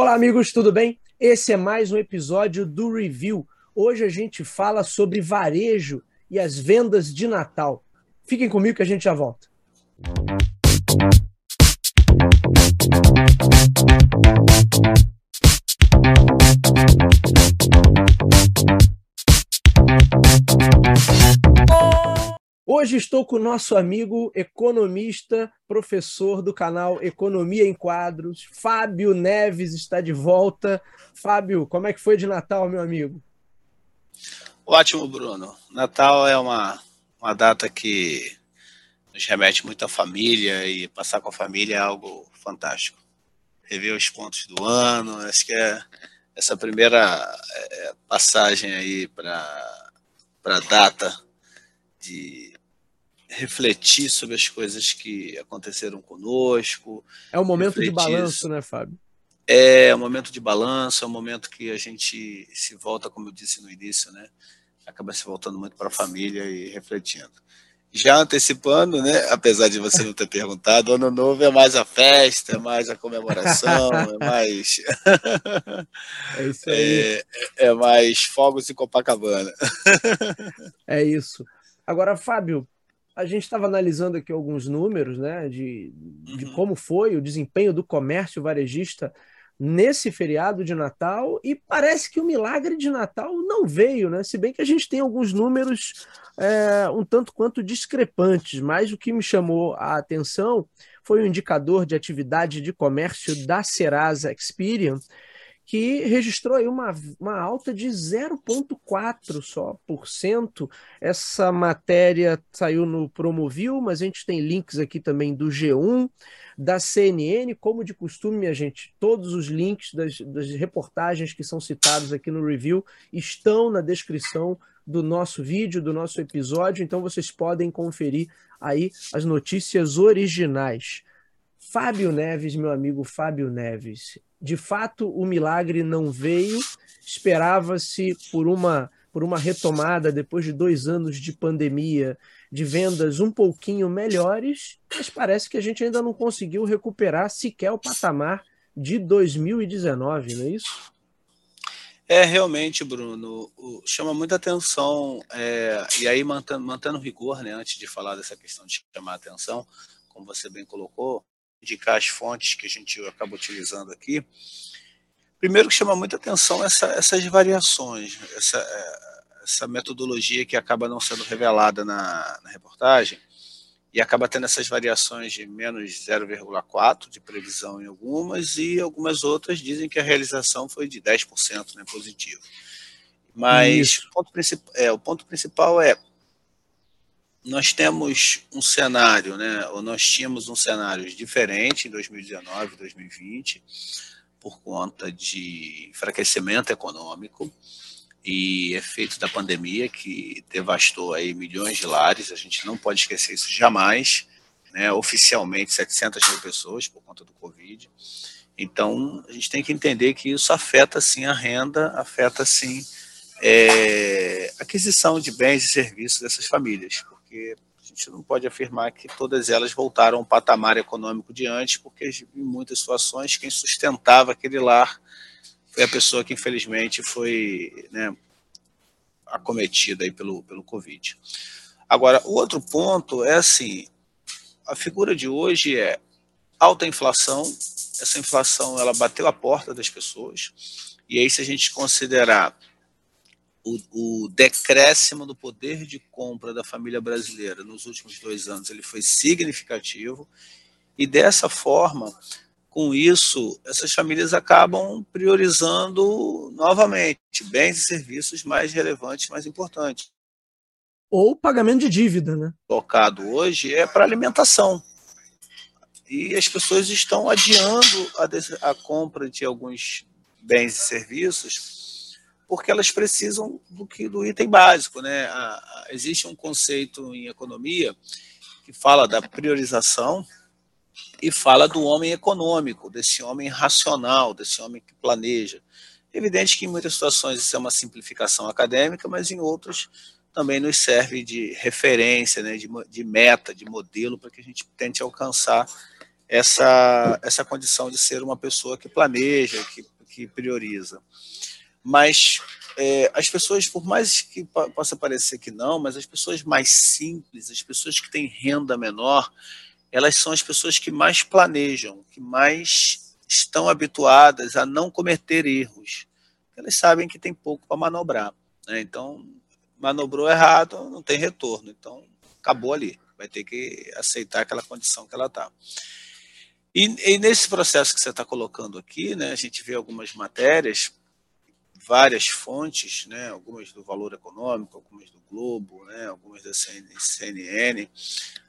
Olá, amigos, tudo bem? Esse é mais um episódio do Review. Hoje a gente fala sobre varejo e as vendas de Natal. Fiquem comigo que a gente já volta. Hoje estou com o nosso amigo economista, professor do canal Economia em Quadros, Fábio Neves está de volta. Fábio, como é que foi de Natal, meu amigo? Ótimo, Bruno. Natal é uma, uma data que nos remete muito à família e passar com a família é algo fantástico. Rever os pontos do ano, acho que é essa primeira é, passagem aí para a data de refletir sobre as coisas que aconteceram conosco. É um momento de balanço, né, Fábio? É, um momento de balanço, é um momento que a gente se volta, como eu disse no início, né? Acaba se voltando muito para a família e refletindo. Já antecipando, né? Apesar de você não ter perguntado, ano novo é mais a festa, é mais a comemoração, é mais. é isso aí. É, é mais fogos em Copacabana. é isso. Agora, Fábio, a gente estava analisando aqui alguns números né, de, de uhum. como foi o desempenho do comércio varejista nesse feriado de Natal e parece que o milagre de Natal não veio, né? Se bem que a gente tem alguns números é, um tanto quanto discrepantes, mas o que me chamou a atenção foi o indicador de atividade de comércio da Serasa Experian, que registrou aí uma, uma alta de 0,4 só por cento. Essa matéria saiu no Promovil, mas a gente tem links aqui também do G1, da CNN, como de costume, minha gente, todos os links das, das reportagens que são citados aqui no review estão na descrição do nosso vídeo, do nosso episódio, então vocês podem conferir aí as notícias originais. Fábio Neves, meu amigo Fábio Neves, de fato o milagre não veio, esperava-se por uma, por uma retomada depois de dois anos de pandemia, de vendas um pouquinho melhores, mas parece que a gente ainda não conseguiu recuperar sequer o patamar de 2019, não é isso? É, realmente, Bruno, chama muita atenção, é, e aí mantendo, mantendo rigor, né, antes de falar dessa questão de chamar atenção, como você bem colocou, indicar as fontes que a gente acaba utilizando aqui. Primeiro que chama muita atenção essa, essas variações, essa, é, essa metodologia que acaba não sendo revelada na, na reportagem e acaba tendo essas variações de menos 0,4 de previsão em algumas e algumas outras dizem que a realização foi de 10% né, positivo. Mas o ponto, é, o ponto principal é nós temos um cenário, né, ou nós tínhamos um cenário diferente em 2019, 2020, por conta de enfraquecimento econômico e efeito da pandemia que devastou aí milhões de lares, a gente não pode esquecer isso jamais, né, oficialmente 700 mil pessoas por conta do Covid. Então, a gente tem que entender que isso afeta sim a renda, afeta sim é, aquisição de bens e serviços dessas famílias, porque a gente não pode afirmar que todas elas voltaram ao patamar econômico de antes, porque em muitas situações quem sustentava aquele lar foi a pessoa que infelizmente foi né, acometida aí pelo, pelo Covid. Agora, o outro ponto é assim, a figura de hoje é alta inflação, essa inflação ela bateu a porta das pessoas, e aí se a gente considerar o, o decréscimo do poder de compra da família brasileira nos últimos dois anos ele foi significativo e dessa forma, com isso, essas famílias acabam priorizando novamente bens e serviços mais relevantes, mais importantes. Ou pagamento de dívida, né? Colocado hoje é para alimentação. E as pessoas estão adiando a, a compra de alguns bens e serviços porque elas precisam do que do item básico, né? A, a, existe um conceito em economia que fala da priorização e fala do homem econômico, desse homem racional, desse homem que planeja. Evidente que em muitas situações isso é uma simplificação acadêmica, mas em outras também nos serve de referência, né, de, de meta, de modelo para que a gente tente alcançar essa, essa condição de ser uma pessoa que planeja, que, que prioriza. Mas é, as pessoas, por mais que possa parecer que não, mas as pessoas mais simples, as pessoas que têm renda menor, elas são as pessoas que mais planejam, que mais estão habituadas a não cometer erros. Elas sabem que tem pouco para manobrar. Né? Então, manobrou errado, não tem retorno. Então, acabou ali. Vai ter que aceitar aquela condição que ela está. E, e, nesse processo que você está colocando aqui, né, a gente vê algumas matérias, várias fontes, né, algumas do Valor Econômico, algumas do Globo, né, algumas da CNN.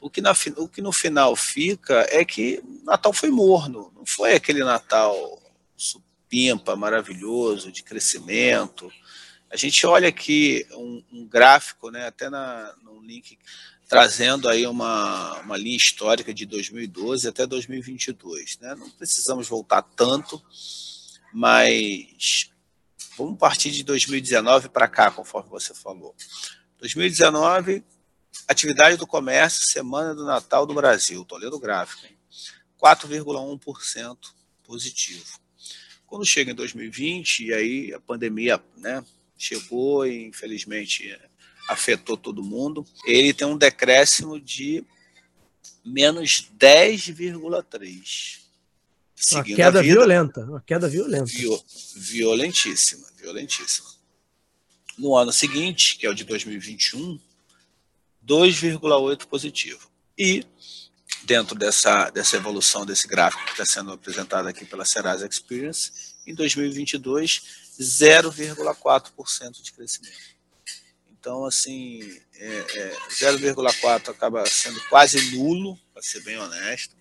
O que, na, o que no final fica é que Natal foi morno, não foi aquele Natal supimpa, maravilhoso, de crescimento. A gente olha aqui um, um gráfico, né, até na, no link trazendo aí uma, uma linha histórica de 2012 até 2022. Né? Não precisamos voltar tanto, mas vamos partir de 2019 para cá, conforme você falou. 2019, atividade do comércio, semana do Natal do Brasil. Estou lendo o gráfico. 4,1% positivo. Quando chega em 2020, e aí a pandemia né, chegou e infelizmente afetou todo mundo, ele tem um decréscimo de menos 10,3. Uma queda vida, violenta, uma queda violenta. Viol, violentíssima, violentíssima. No ano seguinte, que é o de 2021, 2,8 positivo. E dentro dessa, dessa evolução desse gráfico que está sendo apresentado aqui pela Serasa Experience, em 2022, 0,4% de crescimento. Então, assim, é, é, 0,4 acaba sendo quase nulo, para ser bem honesto.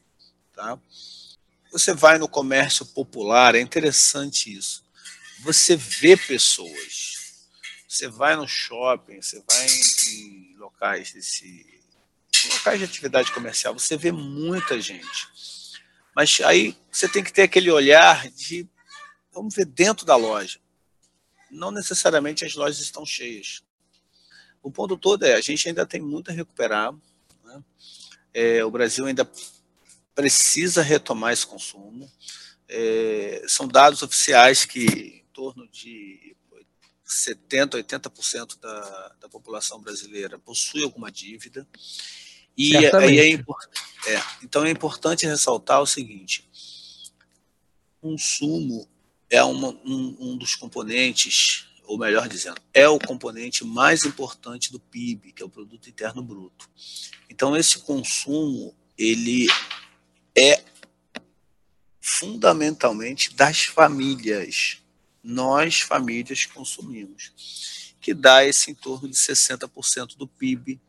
Tá? Você vai no comércio popular, é interessante isso. Você vê pessoas. Você vai no shopping, você vai em, em locais desse locais de atividade comercial, você vê muita gente. Mas aí você tem que ter aquele olhar de vamos ver dentro da loja. Não necessariamente as lojas estão cheias. O ponto todo é, a gente ainda tem muito a recuperar. Né? É, o Brasil ainda precisa retomar esse consumo. É, são dados oficiais que em torno de 70%, 80% da, da população brasileira possui alguma dívida. E aí é, é, então é importante ressaltar o seguinte: consumo é uma, um, um dos componentes ou melhor dizendo, é o componente mais importante do PIB, que é o produto interno bruto. Então esse consumo, ele é fundamentalmente das famílias. Nós famílias consumimos, que dá esse em torno de 60% do PIB,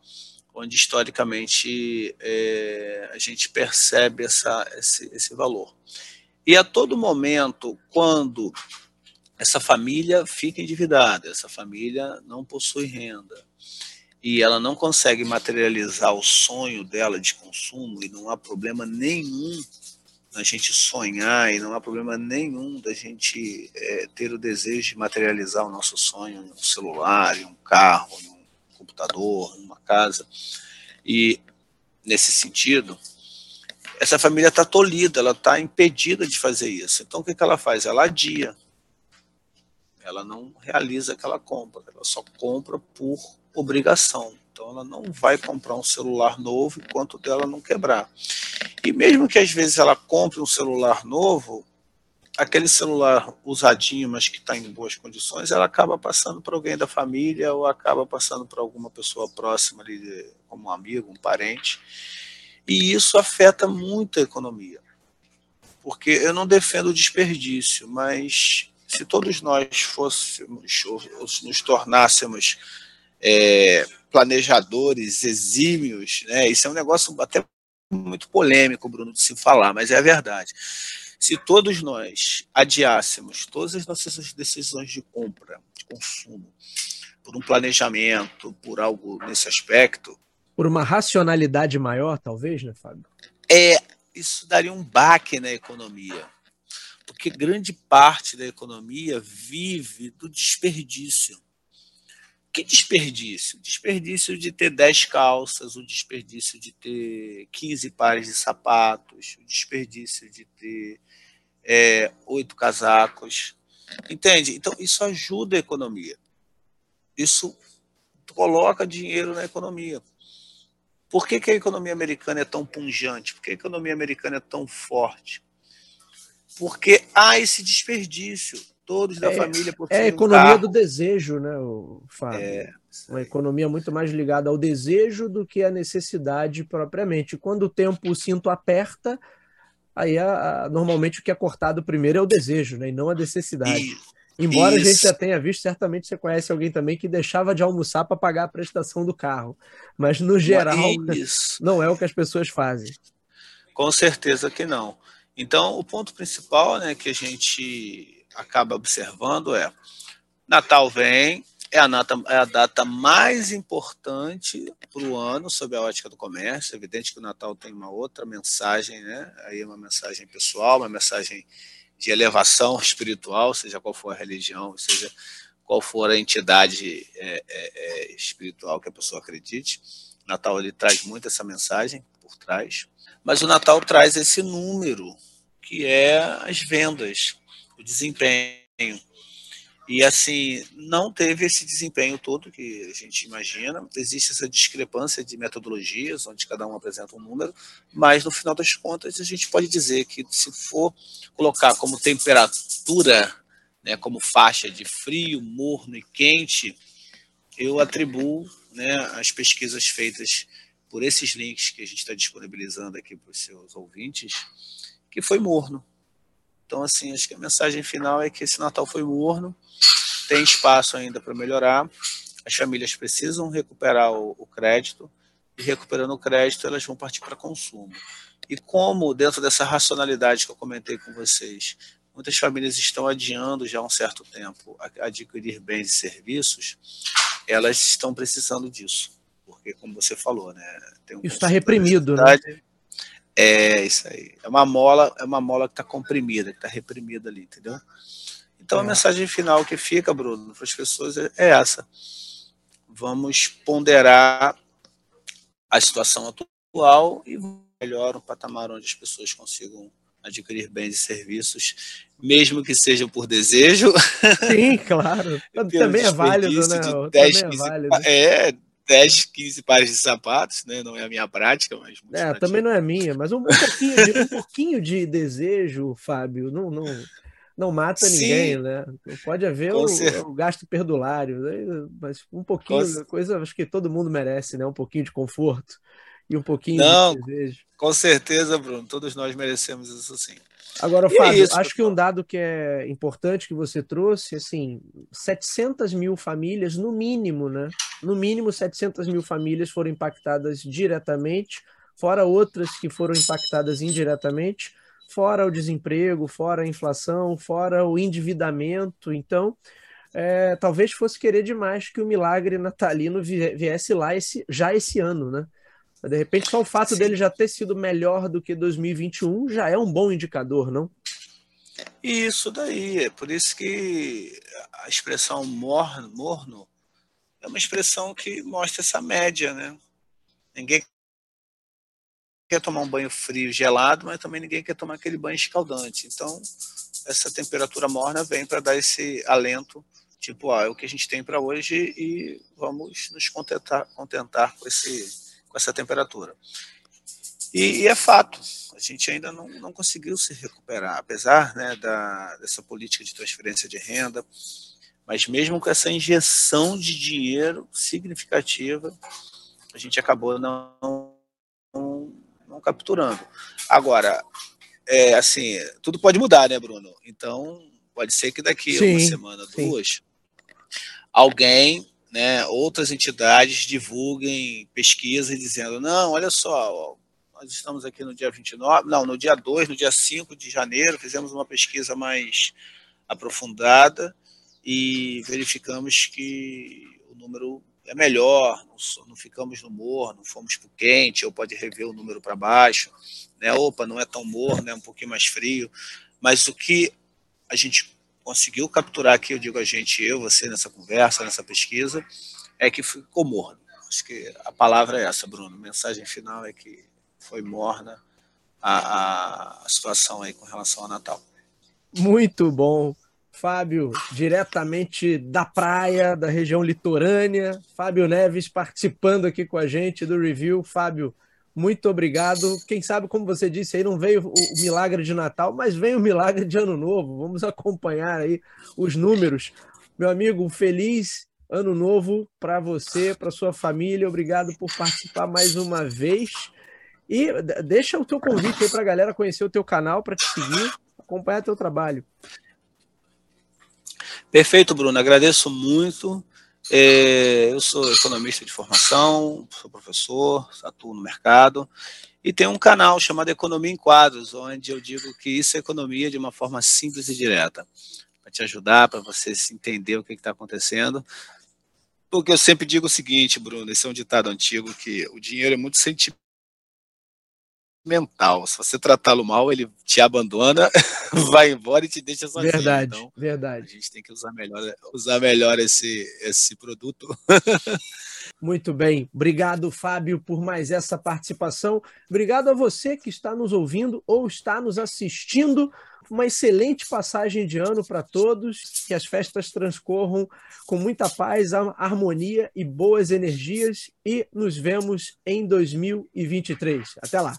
onde historicamente é, a gente percebe essa, esse, esse valor. E a todo momento, quando essa família fica endividada, essa família não possui renda e ela não consegue materializar o sonho dela de consumo e não há problema nenhum da gente sonhar e não há problema nenhum da gente é, ter o desejo de materializar o nosso sonho em um celular, em um carro, em um computador, em uma casa. E nesse sentido, essa família está tolhida, ela está impedida de fazer isso. Então o que, que ela faz? Ela adia ela não realiza aquela compra, ela só compra por obrigação. Então ela não vai comprar um celular novo enquanto dela não quebrar. E mesmo que às vezes ela compre um celular novo, aquele celular usadinho, mas que está em boas condições, ela acaba passando para alguém da família ou acaba passando para alguma pessoa próxima ali, como um amigo, um parente. E isso afeta muito a economia. Porque eu não defendo o desperdício, mas se todos nós fôssemos, nos tornássemos é, planejadores exímios, né, isso é um negócio até muito polêmico, Bruno, de se falar, mas é a verdade. Se todos nós adiássemos todas as nossas decisões de compra, de consumo, por um planejamento, por algo nesse aspecto. Por uma racionalidade maior, talvez, né, Fábio? É, isso daria um baque na economia porque grande parte da economia vive do desperdício. Que desperdício? Desperdício de ter 10 calças, o desperdício de ter 15 pares de sapatos, o desperdício de ter é, oito casacos. Entende? Então, isso ajuda a economia. Isso coloca dinheiro na economia. Por que, que a economia americana é tão punjante? Por que a economia americana é tão forte? Porque há esse desperdício. Todos da é, família É a economia um do desejo, né, Fábio? É, Uma economia muito mais ligada ao desejo do que à necessidade propriamente. Quando o tempo, o cinto aperta, aí a, a, normalmente o que é cortado primeiro é o desejo, né, e não a necessidade. Isso. Embora Isso. a gente já tenha visto, certamente você conhece alguém também que deixava de almoçar para pagar a prestação do carro. Mas, no geral, Isso. não é o que as pessoas fazem. Com certeza que não. Então, o ponto principal né, que a gente acaba observando é: Natal vem, é a, nata, é a data mais importante para o ano sob a ótica do comércio. É evidente que o Natal tem uma outra mensagem, né? Aí uma mensagem pessoal, uma mensagem de elevação espiritual, seja qual for a religião, seja qual for a entidade é, é, é, espiritual que a pessoa acredite. O Natal ele traz muito essa mensagem por trás, mas o Natal traz esse número que é as vendas, o desempenho. E assim, não teve esse desempenho todo que a gente imagina. Existe essa discrepância de metodologias, onde cada um apresenta um número, mas no final das contas a gente pode dizer que se for colocar como temperatura, né, como faixa de frio, morno e quente, eu atribuo né, as pesquisas feitas por esses links que a gente está disponibilizando aqui para os seus ouvintes, que foi morno. Então, assim, acho que a mensagem final é que esse Natal foi morno, tem espaço ainda para melhorar, as famílias precisam recuperar o, o crédito, e recuperando o crédito, elas vão partir para consumo. E como, dentro dessa racionalidade que eu comentei com vocês, muitas famílias estão adiando já há um certo tempo a adquirir bens e serviços, elas estão precisando disso. Porque, como você falou, né? Um Isso está reprimido, né? É isso aí. É uma mola, é uma mola que está comprimida, que está reprimida ali, entendeu? Então é. a mensagem final que fica, Bruno, para as pessoas é, é essa. Vamos ponderar a situação atual e melhor um patamar onde as pessoas consigam adquirir bens e serviços, mesmo que seja por desejo. Sim, claro. Também é válido, né? 10, também é válido. É, 10, 15 pares de sapatos, né? Não é a minha prática, mas. É, também não é minha, mas um, pouquinho, de, um pouquinho de desejo, Fábio, não, não, não mata Sim, ninguém, né? Pode haver o, o, gasto perdulário, né? mas um pouquinho, coisa acho que todo mundo merece, né? Um pouquinho de conforto e um pouquinho não, de desejo. Com certeza, Bruno, todos nós merecemos isso sim. Agora, é Fábio, é isso, acho que um dado que é importante que você trouxe, assim, 700 mil famílias, no mínimo, né? No mínimo, 700 mil famílias foram impactadas diretamente, fora outras que foram impactadas indiretamente, fora o desemprego, fora a inflação, fora o endividamento. Então, é, talvez fosse querer demais que o milagre natalino viesse lá esse, já esse ano, né? Mas, de repente, só o fato Sim. dele já ter sido melhor do que 2021 já é um bom indicador, não? Isso daí, é por isso que a expressão morno, morno é uma expressão que mostra essa média, né? Ninguém quer tomar um banho frio gelado, mas também ninguém quer tomar aquele banho escaldante. Então, essa temperatura morna vem para dar esse alento, tipo, ah, é o que a gente tem para hoje e vamos nos contentar, contentar com esse com essa temperatura. E, e, é fato, a gente ainda não, não conseguiu se recuperar, apesar né, da, dessa política de transferência de renda, mas mesmo com essa injeção de dinheiro significativa, a gente acabou não, não, não capturando. Agora, é, assim, tudo pode mudar, né, Bruno? Então, pode ser que daqui a uma semana, duas, alguém né, outras entidades divulguem pesquisas dizendo, não, olha só, nós estamos aqui no dia 29, não, no dia 2, no dia 5 de janeiro, fizemos uma pesquisa mais aprofundada e verificamos que o número é melhor, não, ficamos no morno, não fomos para o quente, ou pode rever o número para baixo, né? Opa, não é tão morno, é um pouquinho mais frio, mas o que a gente conseguiu capturar aqui, eu digo a gente, eu, você, nessa conversa, nessa pesquisa, é que ficou morno. Acho que a palavra é essa, Bruno. A mensagem final é que foi morna a, a, situação aí com relação ao Natal. Muito bom. Fábio, diretamente da praia, da região litorânea. Fábio Neves participando aqui com a gente do review. Fábio, muito obrigado. Quem sabe, como você disse, aí não veio o milagre de Natal, mas vem o milagre de Ano Novo. Vamos acompanhar aí os números. Meu amigo, um feliz Ano Novo para você, para sua família. Obrigado por participar mais uma vez. E deixa o teu convite aí para a galera conhecer o teu canal, para te seguir, acompanhar teu trabalho. Perfeito, Bruno. Agradeço muito. É, eu sou economista de formação, sou professor, atuo no mercado e tenho um canal chamado Economia em Quadros, onde eu digo que isso é economia de uma forma simples e direta, para te ajudar, para você entender o que está acontecendo. Porque eu sempre digo o seguinte, Bruno, esse é um ditado antigo, que o dinheiro é muito sentimental mental. Se você tratá-lo mal, ele te abandona, vai embora e te deixa sozinho. Verdade, então, verdade. A gente tem que usar melhor, usar melhor esse, esse produto. Muito bem. Obrigado, Fábio, por mais essa participação. Obrigado a você que está nos ouvindo ou está nos assistindo. Uma excelente passagem de ano para todos. Que as festas transcorram com muita paz, harmonia e boas energias. E nos vemos em 2023. Até lá.